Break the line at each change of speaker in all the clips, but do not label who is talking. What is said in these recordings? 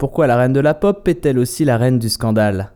Pourquoi la reine de la pop est-elle aussi la reine du scandale?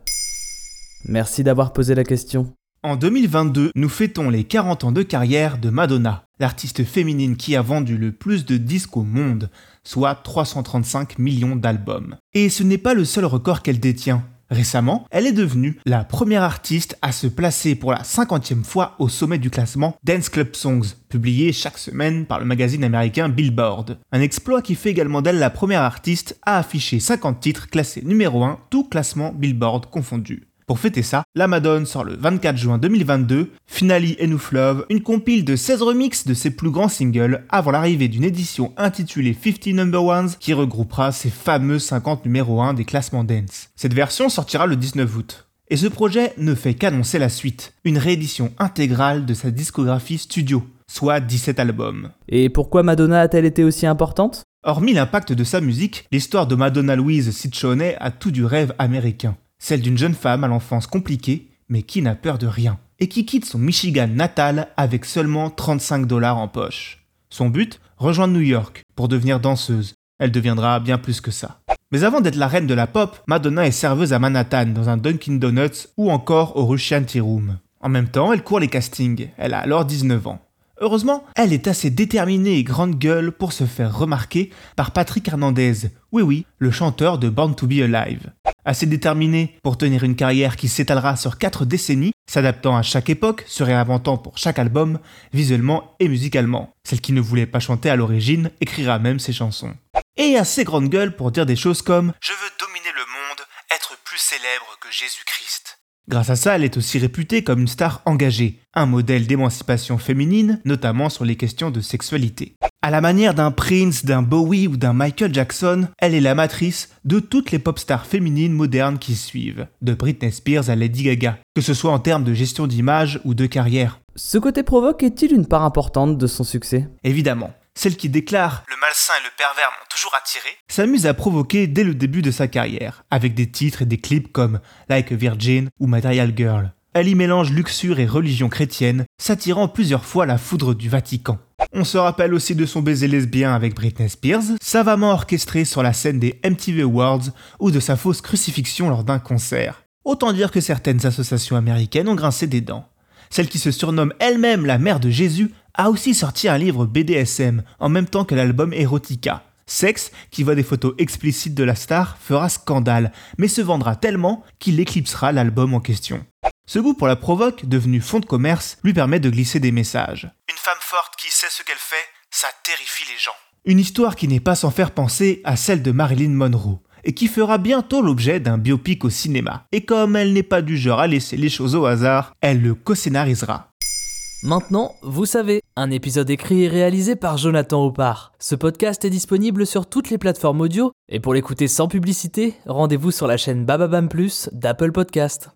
Merci d'avoir posé la question.
En 2022, nous fêtons les 40 ans de carrière de Madonna, l'artiste féminine qui a vendu le plus de disques au monde, soit 335 millions d'albums. Et ce n'est pas le seul record qu'elle détient. Récemment, elle est devenue la première artiste à se placer pour la cinquantième fois au sommet du classement Dance Club Songs, publié chaque semaine par le magazine américain Billboard. Un exploit qui fait également d'elle la première artiste à afficher 50 titres classés numéro 1, tout classement Billboard confondu. Pour fêter ça, la Madone sort le 24 juin 2022 Finale Enough Love, une compile de 16 remixes de ses plus grands singles avant l'arrivée d'une édition intitulée 50 Number Ones qui regroupera ses fameux 50 numéro 1 des classements dance. Cette version sortira le 19 août. Et ce projet ne fait qu'annoncer la suite, une réédition intégrale de sa discographie studio, soit 17 albums.
Et pourquoi Madonna a-t-elle été aussi importante?
Hormis l'impact de sa musique, l'histoire de Madonna Louise Ciccione a tout du rêve américain celle d'une jeune femme à l'enfance compliquée, mais qui n'a peur de rien, et qui quitte son Michigan natal avec seulement 35 dollars en poche. Son but Rejoindre New York pour devenir danseuse. Elle deviendra bien plus que ça. Mais avant d'être la reine de la pop, Madonna est serveuse à Manhattan dans un Dunkin' Donuts ou encore au Russian Tea Room. En même temps, elle court les castings. Elle a alors 19 ans. Heureusement, elle est assez déterminée et grande gueule pour se faire remarquer par Patrick Hernandez, oui oui, le chanteur de Born to Be Alive. Assez déterminée pour tenir une carrière qui s'étalera sur 4 décennies, s'adaptant à chaque époque, se réinventant pour chaque album, visuellement et musicalement. Celle qui ne voulait pas chanter à l'origine écrira même ses chansons. Et assez grande gueule pour dire des choses comme Je veux dominer le monde, être plus célèbre que Jésus-Christ. Grâce à ça, elle est aussi réputée comme une star engagée, un modèle d'émancipation féminine, notamment sur les questions de sexualité. À la manière d'un Prince, d'un Bowie ou d'un Michael Jackson, elle est la matrice de toutes les pop stars féminines modernes qui suivent, de Britney Spears à Lady Gaga, que ce soit en termes de gestion d'image ou de carrière.
Ce côté provoque est-il une part importante de son succès?
Évidemment. Celle qui déclare Le malsain et le pervers m'ont toujours attiré s'amuse à provoquer dès le début de sa carrière, avec des titres et des clips comme Like a Virgin ou Material Girl. Elle y mélange luxure et religion chrétienne, s'attirant plusieurs fois la foudre du Vatican. On se rappelle aussi de son baiser lesbien avec Britney Spears, savamment orchestré sur la scène des MTV Awards ou de sa fausse crucifixion lors d'un concert. Autant dire que certaines associations américaines ont grincé des dents. Celle qui se surnomme elle-même la mère de Jésus a aussi sorti un livre BDSM en même temps que l'album Erotica. Sexe, qui voit des photos explicites de la star, fera scandale, mais se vendra tellement qu'il éclipsera l'album en question. Ce goût pour la provoque, devenu fond de commerce, lui permet de glisser des messages. Une femme forte qui sait ce qu'elle fait, ça terrifie les gens. Une histoire qui n'est pas sans faire penser à celle de Marilyn Monroe, et qui fera bientôt l'objet d'un biopic au cinéma. Et comme elle n'est pas du genre à laisser les choses au hasard, elle le co-scénarisera.
Maintenant, vous savez, un épisode écrit et réalisé par Jonathan Oppard. Ce podcast est disponible sur toutes les plateformes audio, et pour l'écouter sans publicité, rendez-vous sur la chaîne Bababam Plus d'Apple Podcast.